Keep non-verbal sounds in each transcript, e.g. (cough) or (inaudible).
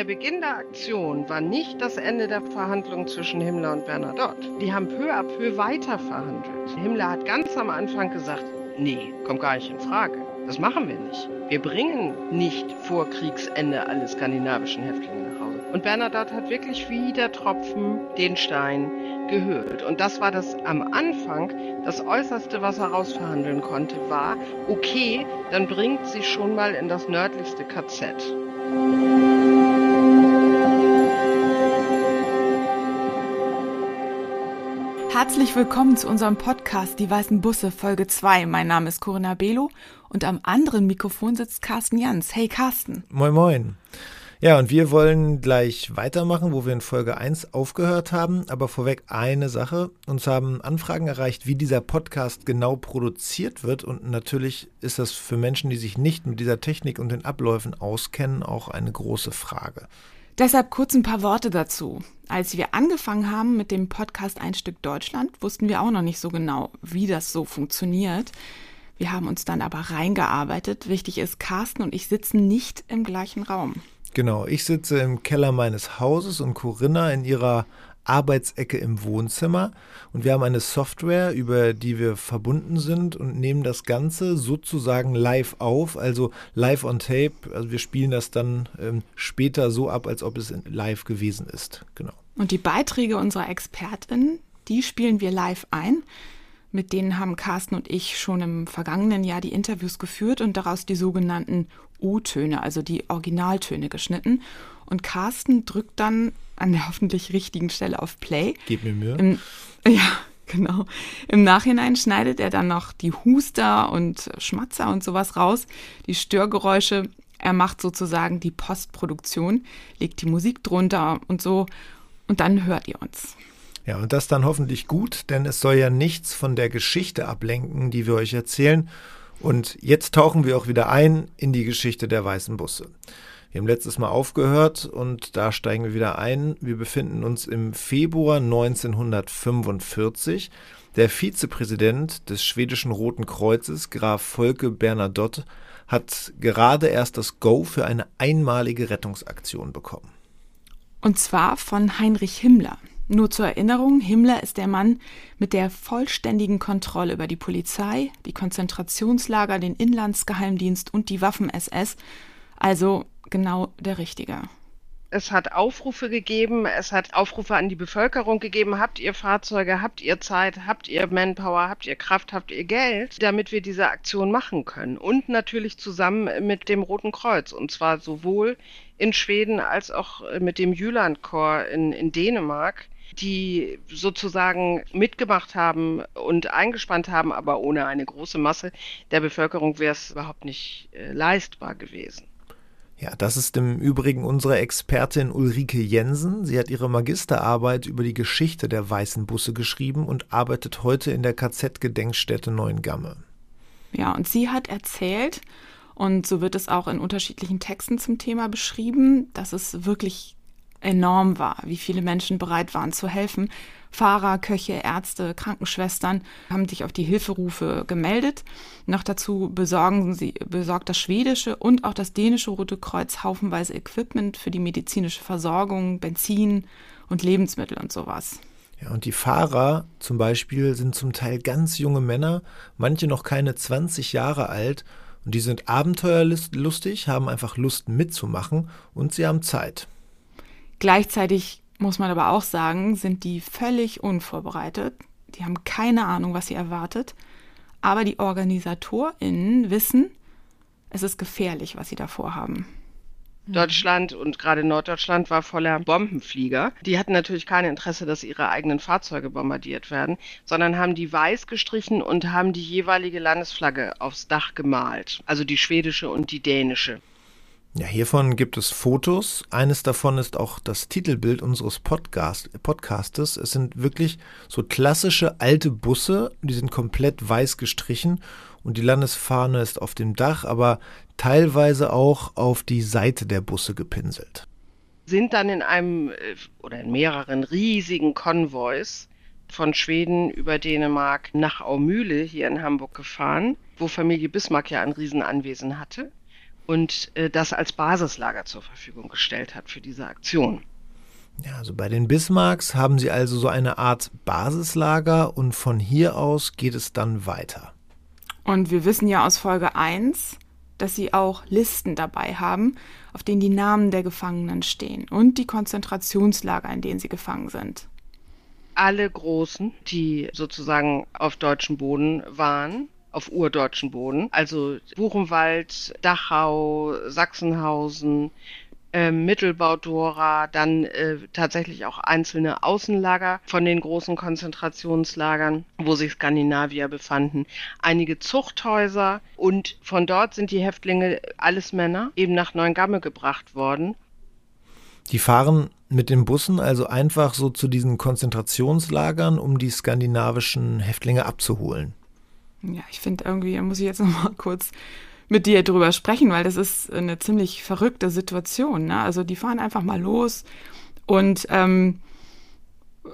der Beginn der Aktion war nicht das Ende der Verhandlungen zwischen Himmler und Bernadotte. Die haben peu à peu weiter verhandelt. Himmler hat ganz am Anfang gesagt, nee, kommt gar nicht in Frage. Das machen wir nicht. Wir bringen nicht vor Kriegsende alle skandinavischen Häftlinge nach Hause. Und Bernadotte hat wirklich wie der Tropfen den Stein gehört. Und das war das am Anfang, das Äußerste, was er rausverhandeln konnte, war, okay, dann bringt sie schon mal in das nördlichste KZ. Herzlich willkommen zu unserem Podcast Die Weißen Busse Folge 2. Mein Name ist Corinna Belo und am anderen Mikrofon sitzt Carsten Jans. Hey Carsten. Moin Moin. Ja, und wir wollen gleich weitermachen, wo wir in Folge 1 aufgehört haben. Aber vorweg eine Sache. Uns haben Anfragen erreicht, wie dieser Podcast genau produziert wird. Und natürlich ist das für Menschen, die sich nicht mit dieser Technik und den Abläufen auskennen, auch eine große Frage. Deshalb kurz ein paar Worte dazu. Als wir angefangen haben mit dem Podcast Ein Stück Deutschland, wussten wir auch noch nicht so genau, wie das so funktioniert. Wir haben uns dann aber reingearbeitet. Wichtig ist, Carsten und ich sitzen nicht im gleichen Raum. Genau, ich sitze im Keller meines Hauses und Corinna in ihrer Arbeitsecke im Wohnzimmer und wir haben eine Software, über die wir verbunden sind und nehmen das Ganze sozusagen live auf, also live on tape. Also wir spielen das dann ähm, später so ab, als ob es live gewesen ist. Genau. Und die Beiträge unserer Expertin, die spielen wir live ein. Mit denen haben Carsten und ich schon im vergangenen Jahr die Interviews geführt und daraus die sogenannten U-Töne, also die Originaltöne geschnitten. Und Carsten drückt dann an der hoffentlich richtigen Stelle auf Play. Gib mir Mühe. Im, ja, genau. Im Nachhinein schneidet er dann noch die Huster und Schmatzer und sowas raus, die Störgeräusche. Er macht sozusagen die Postproduktion, legt die Musik drunter und so. Und dann hört ihr uns. Ja, und das dann hoffentlich gut, denn es soll ja nichts von der Geschichte ablenken, die wir euch erzählen. Und jetzt tauchen wir auch wieder ein in die Geschichte der weißen Busse. Wir haben letztes Mal aufgehört und da steigen wir wieder ein. Wir befinden uns im Februar 1945. Der Vizepräsident des schwedischen Roten Kreuzes, Graf Volke Bernadotte, hat gerade erst das Go für eine einmalige Rettungsaktion bekommen. Und zwar von Heinrich Himmler. Nur zur Erinnerung, Himmler ist der Mann mit der vollständigen Kontrolle über die Polizei, die Konzentrationslager, den Inlandsgeheimdienst und die Waffen-SS, also genau der Richtige. Es hat Aufrufe gegeben, es hat Aufrufe an die Bevölkerung gegeben, habt ihr Fahrzeuge, habt ihr Zeit, habt ihr Manpower, habt ihr Kraft, habt ihr Geld, damit wir diese Aktion machen können. Und natürlich zusammen mit dem Roten Kreuz. Und zwar sowohl in Schweden als auch mit dem Jyllandkorps in, in Dänemark die sozusagen mitgemacht haben und eingespannt haben, aber ohne eine große Masse der Bevölkerung wäre es überhaupt nicht äh, leistbar gewesen. Ja, das ist im Übrigen unsere Expertin Ulrike Jensen. Sie hat ihre Magisterarbeit über die Geschichte der weißen Busse geschrieben und arbeitet heute in der KZ-Gedenkstätte Neuengamme. Ja, und sie hat erzählt, und so wird es auch in unterschiedlichen Texten zum Thema beschrieben, dass es wirklich enorm war, wie viele Menschen bereit waren zu helfen. Fahrer, Köche, Ärzte, Krankenschwestern haben sich auf die Hilferufe gemeldet. Noch dazu besorgen sie, besorgt das schwedische und auch das dänische Rote Kreuz haufenweise Equipment für die medizinische Versorgung, Benzin und Lebensmittel und sowas. Ja, und die Fahrer zum Beispiel sind zum Teil ganz junge Männer, manche noch keine 20 Jahre alt und die sind abenteuerlustig, haben einfach Lust mitzumachen und sie haben Zeit. Gleichzeitig muss man aber auch sagen, sind die völlig unvorbereitet. Die haben keine Ahnung, was sie erwartet. Aber die OrganisatorInnen wissen, es ist gefährlich, was sie da vorhaben. Deutschland und gerade Norddeutschland war voller Bombenflieger. Die hatten natürlich kein Interesse, dass ihre eigenen Fahrzeuge bombardiert werden, sondern haben die weiß gestrichen und haben die jeweilige Landesflagge aufs Dach gemalt. Also die schwedische und die dänische. Ja, hiervon gibt es Fotos. Eines davon ist auch das Titelbild unseres Podcast, Podcastes. Es sind wirklich so klassische alte Busse, die sind komplett weiß gestrichen und die Landesfahne ist auf dem Dach, aber teilweise auch auf die Seite der Busse gepinselt. Sind dann in einem äh, oder in mehreren riesigen Konvois von Schweden über Dänemark nach Aumühle hier in Hamburg gefahren, wo Familie Bismarck ja ein Riesenanwesen hatte und äh, das als Basislager zur Verfügung gestellt hat für diese Aktion. Ja, also bei den Bismarcks haben sie also so eine Art Basislager und von hier aus geht es dann weiter. Und wir wissen ja aus Folge 1, dass sie auch Listen dabei haben, auf denen die Namen der Gefangenen stehen und die Konzentrationslager, in denen sie gefangen sind. Alle Großen, die sozusagen auf deutschem Boden waren, auf urdeutschen Boden, also Buchenwald, Dachau, Sachsenhausen, äh, Mittelbaudora, dann äh, tatsächlich auch einzelne Außenlager von den großen Konzentrationslagern, wo sich Skandinavier befanden, einige Zuchthäuser und von dort sind die Häftlinge, alles Männer, eben nach Neuengamme gebracht worden. Die fahren mit den Bussen also einfach so zu diesen Konzentrationslagern, um die skandinavischen Häftlinge abzuholen. Ja, ich finde irgendwie, muss ich jetzt (laughs) noch mal kurz mit dir drüber sprechen, weil das ist eine ziemlich verrückte Situation. Ne? Also die fahren einfach mal los und ähm,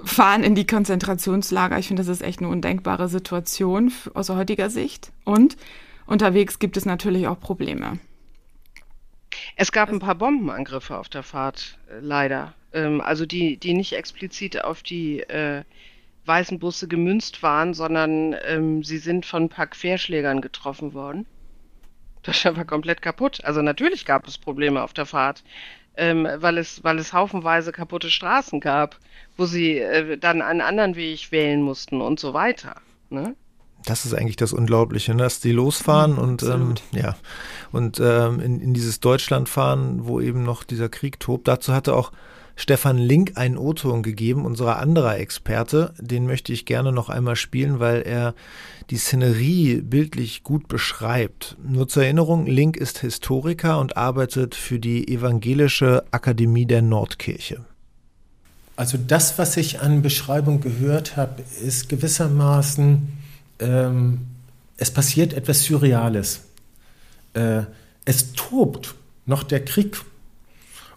fahren in die Konzentrationslager. Ich finde, das ist echt eine undenkbare Situation aus heutiger Sicht. Und unterwegs gibt es natürlich auch Probleme. Es gab ein paar Bombenangriffe auf der Fahrt, äh, leider. Ähm, also die, die nicht explizit auf die äh, weißen Busse gemünzt waren, sondern ähm, sie sind von ein paar Querschlägern getroffen worden. Deutschland war komplett kaputt. Also natürlich gab es Probleme auf der Fahrt, ähm, weil, es, weil es haufenweise kaputte Straßen gab, wo sie äh, dann einen anderen Weg wählen mussten und so weiter. Ne? Das ist eigentlich das Unglaubliche, ne? dass die losfahren mhm, und ähm, ja und ähm, in, in dieses Deutschland fahren, wo eben noch dieser Krieg tobt. Dazu hatte auch Stefan Link einen O-Ton gegeben, unser anderer Experte. Den möchte ich gerne noch einmal spielen, weil er die Szenerie bildlich gut beschreibt. Nur zur Erinnerung, Link ist Historiker und arbeitet für die Evangelische Akademie der Nordkirche. Also das, was ich an Beschreibung gehört habe, ist gewissermaßen, ähm, es passiert etwas Surreales. Äh, es tobt noch der Krieg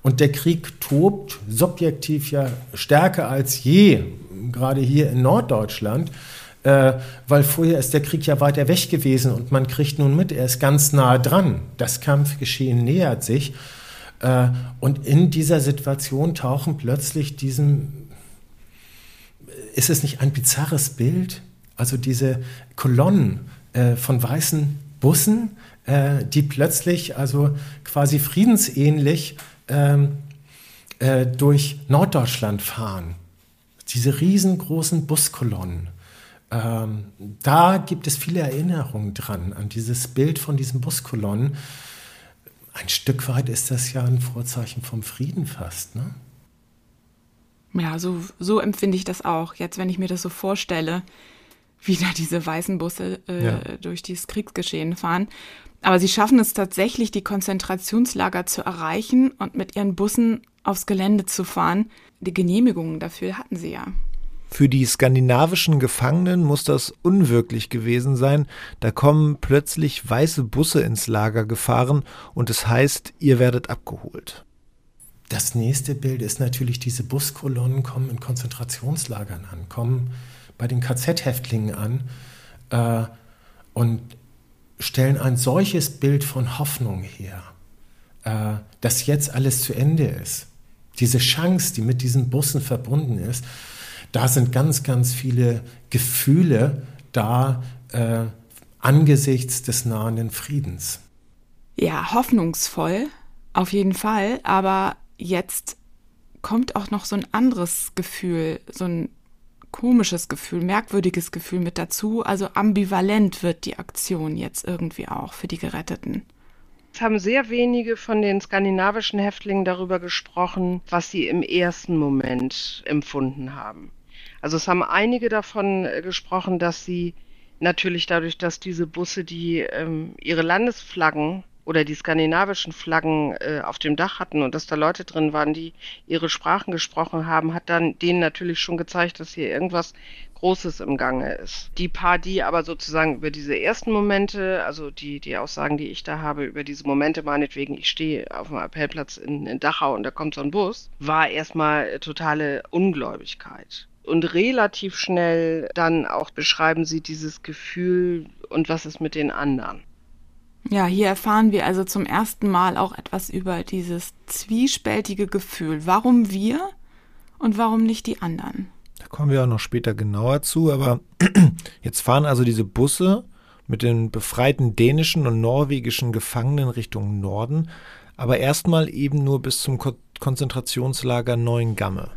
und der Krieg tobt subjektiv ja stärker als je, gerade hier in Norddeutschland, äh, weil vorher ist der Krieg ja weiter weg gewesen und man kriegt nun mit, er ist ganz nah dran. Das Kampfgeschehen nähert sich. Äh, und in dieser Situation tauchen plötzlich diesem, ist es nicht ein bizarres Bild? Also diese Kolonnen äh, von weißen Bussen, äh, die plötzlich also quasi friedensähnlich ähm, äh, durch Norddeutschland fahren. Diese riesengroßen Buskolonnen. Ähm, da gibt es viele Erinnerungen dran, an dieses Bild von diesen Buskolonnen. Ein Stück weit ist das ja ein Vorzeichen vom Frieden fast, ne? Ja, so, so empfinde ich das auch. Jetzt, wenn ich mir das so vorstelle, (laughs) wie da diese weißen Busse äh, ja. durch dieses Kriegsgeschehen fahren. Aber sie schaffen es tatsächlich, die Konzentrationslager zu erreichen und mit ihren Bussen aufs Gelände zu fahren. Die Genehmigungen dafür hatten sie ja. Für die skandinavischen Gefangenen muss das unwirklich gewesen sein. Da kommen plötzlich weiße Busse ins Lager gefahren und es heißt, ihr werdet abgeholt. Das nächste Bild ist natürlich, diese Buskolonnen kommen in Konzentrationslagern an, kommen bei den KZ-Häftlingen an. Äh, und stellen ein solches Bild von Hoffnung her, äh, dass jetzt alles zu Ende ist. Diese Chance, die mit diesen Bussen verbunden ist, da sind ganz, ganz viele Gefühle da äh, angesichts des nahenden Friedens. Ja, hoffnungsvoll, auf jeden Fall, aber jetzt kommt auch noch so ein anderes Gefühl, so ein komisches Gefühl, merkwürdiges Gefühl mit dazu. Also ambivalent wird die Aktion jetzt irgendwie auch für die Geretteten. Es haben sehr wenige von den skandinavischen Häftlingen darüber gesprochen, was sie im ersten Moment empfunden haben. Also es haben einige davon äh, gesprochen, dass sie natürlich dadurch, dass diese Busse, die ähm, ihre Landesflaggen oder die skandinavischen Flaggen äh, auf dem Dach hatten und dass da Leute drin waren, die ihre Sprachen gesprochen haben, hat dann denen natürlich schon gezeigt, dass hier irgendwas Großes im Gange ist. Die paar, die aber sozusagen über diese ersten Momente, also die, die Aussagen, die ich da habe, über diese Momente, meinetwegen, ich stehe auf dem Appellplatz in, in Dachau und da kommt so ein Bus, war erstmal totale Ungläubigkeit und relativ schnell dann auch beschreiben sie dieses Gefühl und was ist mit den anderen. Ja, hier erfahren wir also zum ersten Mal auch etwas über dieses zwiespältige Gefühl. Warum wir und warum nicht die anderen? Da kommen wir auch noch später genauer zu, aber (clears throat) jetzt fahren also diese Busse mit den befreiten dänischen und norwegischen Gefangenen Richtung Norden, aber erstmal eben nur bis zum Ko Konzentrationslager Neuengamme.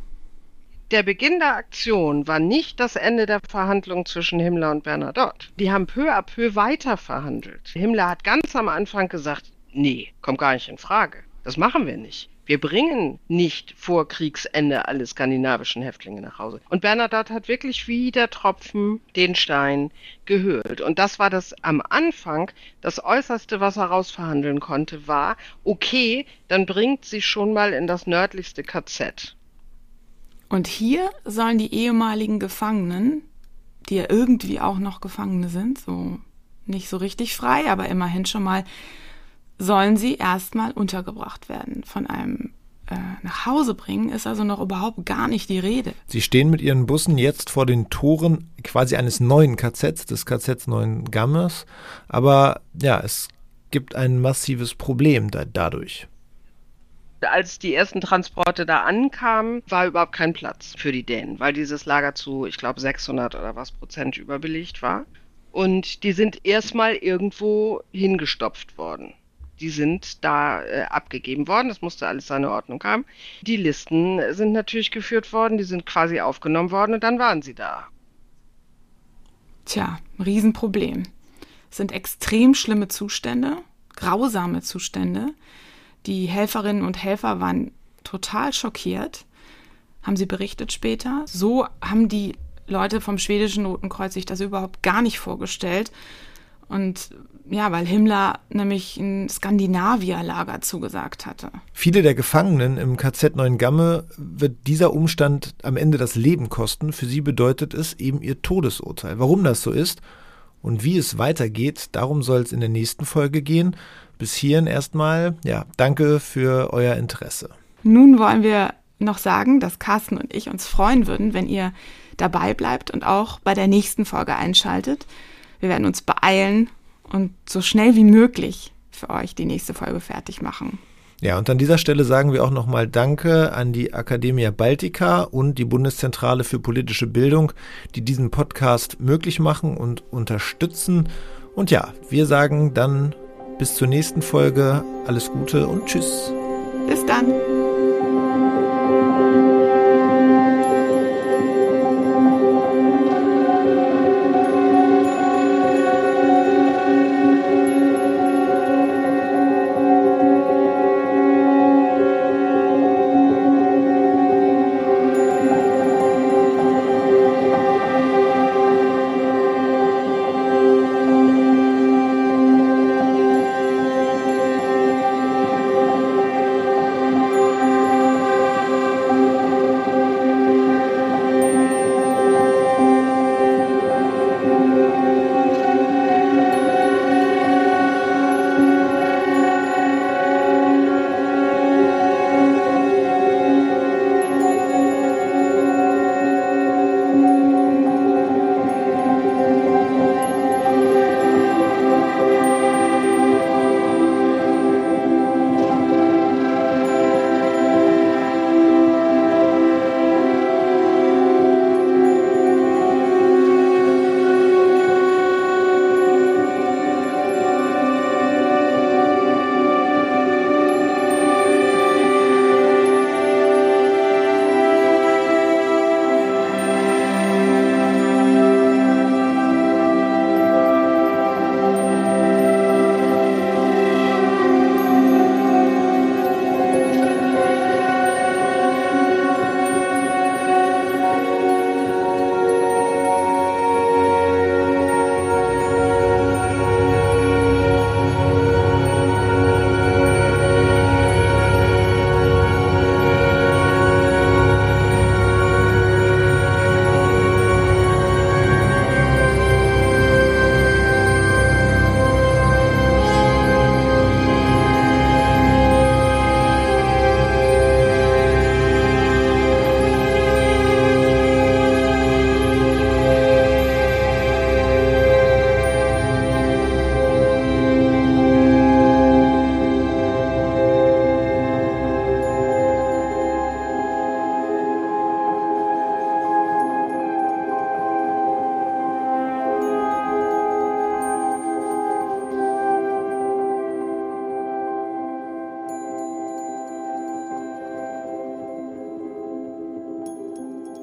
Der Beginn der Aktion war nicht das Ende der Verhandlungen zwischen Himmler und Bernadotte. Die haben peu à peu weiter verhandelt. Himmler hat ganz am Anfang gesagt, nee, kommt gar nicht in Frage. Das machen wir nicht. Wir bringen nicht vor Kriegsende alle skandinavischen Häftlinge nach Hause. Und Bernadotte hat wirklich wie der Tropfen den Stein gehört. Und das war das am Anfang, das Äußerste, was er rausverhandeln konnte, war, okay, dann bringt sie schon mal in das nördlichste KZ. Und hier sollen die ehemaligen Gefangenen, die ja irgendwie auch noch Gefangene sind, so nicht so richtig frei, aber immerhin schon mal sollen sie erstmal untergebracht werden. Von einem äh, nach Hause bringen ist also noch überhaupt gar nicht die Rede. Sie stehen mit ihren Bussen jetzt vor den Toren quasi eines neuen KZs, des KZs Neuen Gammers. Aber ja, es gibt ein massives Problem da, dadurch. Als die ersten Transporte da ankamen, war überhaupt kein Platz für die Dänen, weil dieses Lager zu, ich glaube, 600 oder was Prozent überbelegt war. Und die sind erstmal irgendwo hingestopft worden die sind da äh, abgegeben worden. Das musste alles seine Ordnung haben. Die Listen sind natürlich geführt worden, die sind quasi aufgenommen worden und dann waren sie da. Tja, Riesenproblem. Es sind extrem schlimme Zustände, grausame Zustände. Die Helferinnen und Helfer waren total schockiert, haben sie berichtet später. So haben die Leute vom schwedischen Roten Kreuz sich das überhaupt gar nicht vorgestellt. Und ja, weil Himmler nämlich ein Skandinavier-Lager zugesagt hatte. Viele der Gefangenen im KZ Neuengamme wird dieser Umstand am Ende das Leben kosten. Für sie bedeutet es eben ihr Todesurteil. Warum das so ist und wie es weitergeht, darum soll es in der nächsten Folge gehen. Bis hierhin erstmal, ja, danke für euer Interesse. Nun wollen wir noch sagen, dass Carsten und ich uns freuen würden, wenn ihr dabei bleibt und auch bei der nächsten Folge einschaltet. Wir werden uns beeilen und so schnell wie möglich für euch die nächste Folge fertig machen. Ja, und an dieser Stelle sagen wir auch nochmal Danke an die Academia Baltica und die Bundeszentrale für politische Bildung, die diesen Podcast möglich machen und unterstützen. Und ja, wir sagen dann bis zur nächsten Folge alles Gute und Tschüss. Bis dann.